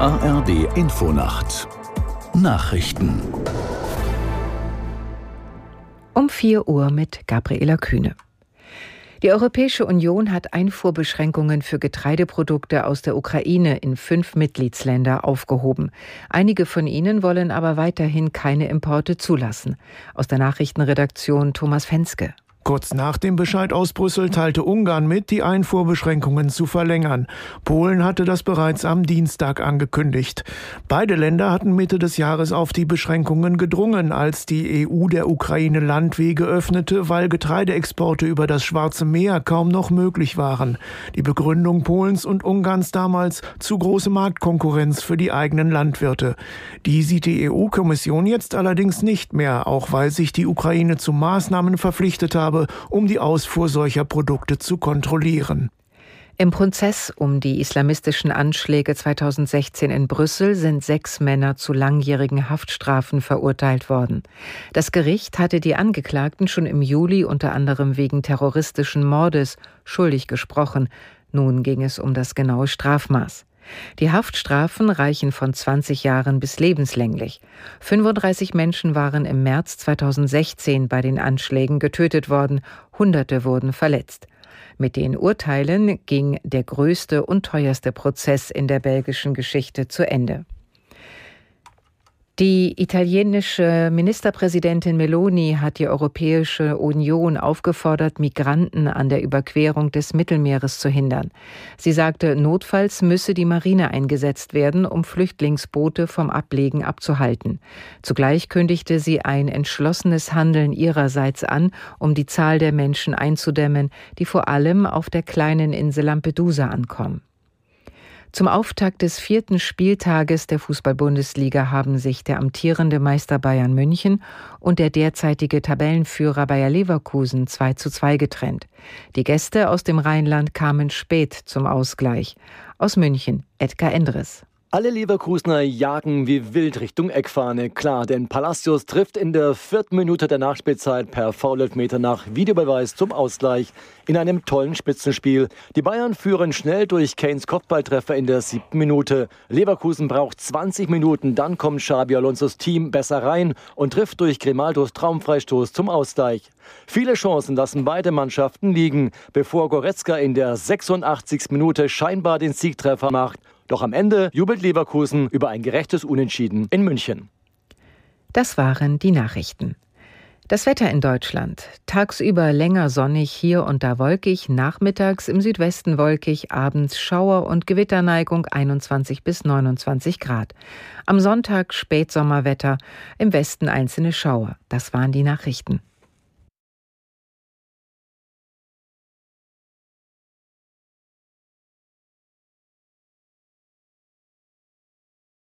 ARD Infonacht Nachrichten um 4 Uhr mit Gabriela Kühne. Die Europäische Union hat Einfuhrbeschränkungen für Getreideprodukte aus der Ukraine in fünf Mitgliedsländer aufgehoben. Einige von ihnen wollen aber weiterhin keine Importe zulassen. Aus der Nachrichtenredaktion Thomas Fenske. Kurz nach dem Bescheid aus Brüssel teilte Ungarn mit, die Einfuhrbeschränkungen zu verlängern. Polen hatte das bereits am Dienstag angekündigt. Beide Länder hatten Mitte des Jahres auf die Beschränkungen gedrungen, als die EU der Ukraine Landwege öffnete, weil Getreideexporte über das Schwarze Meer kaum noch möglich waren. Die Begründung Polens und Ungarns damals zu große Marktkonkurrenz für die eigenen Landwirte. Die sieht die EU-Kommission jetzt allerdings nicht mehr, auch weil sich die Ukraine zu Maßnahmen verpflichtet habe, habe, um die Ausfuhr solcher Produkte zu kontrollieren. Im Prozess um die islamistischen Anschläge 2016 in Brüssel sind sechs Männer zu langjährigen Haftstrafen verurteilt worden. Das Gericht hatte die Angeklagten schon im Juli unter anderem wegen terroristischen Mordes schuldig gesprochen. Nun ging es um das genaue Strafmaß. Die Haftstrafen reichen von 20 Jahren bis lebenslänglich. 35 Menschen waren im März 2016 bei den Anschlägen getötet worden, Hunderte wurden verletzt. Mit den Urteilen ging der größte und teuerste Prozess in der belgischen Geschichte zu Ende. Die italienische Ministerpräsidentin Meloni hat die Europäische Union aufgefordert, Migranten an der Überquerung des Mittelmeeres zu hindern. Sie sagte, notfalls müsse die Marine eingesetzt werden, um Flüchtlingsboote vom Ablegen abzuhalten. Zugleich kündigte sie ein entschlossenes Handeln ihrerseits an, um die Zahl der Menschen einzudämmen, die vor allem auf der kleinen Insel Lampedusa ankommen. Zum Auftakt des vierten Spieltages der Fußball-Bundesliga haben sich der amtierende Meister Bayern München und der derzeitige Tabellenführer Bayer Leverkusen 2 zu 2 getrennt. Die Gäste aus dem Rheinland kamen spät zum Ausgleich. Aus München Edgar Endres. Alle Leverkusener jagen wie wild Richtung Eckfahne. Klar, denn Palacios trifft in der vierten Minute der Nachspielzeit per Foulelfmeter nach Videobeweis zum Ausgleich in einem tollen Spitzenspiel. Die Bayern führen schnell durch Kanes Kopfballtreffer in der siebten Minute. Leverkusen braucht 20 Minuten, dann kommt Xabi Alonsos Team besser rein und trifft durch Grimaldos Traumfreistoß zum Ausgleich. Viele Chancen lassen beide Mannschaften liegen, bevor Goretzka in der 86. Minute scheinbar den Siegtreffer macht doch am Ende jubelt Leverkusen über ein gerechtes Unentschieden in München. Das waren die Nachrichten. Das Wetter in Deutschland. Tagsüber länger sonnig, hier und da wolkig, nachmittags im Südwesten wolkig, abends Schauer und Gewitterneigung 21 bis 29 Grad. Am Sonntag Spätsommerwetter, im Westen einzelne Schauer. Das waren die Nachrichten.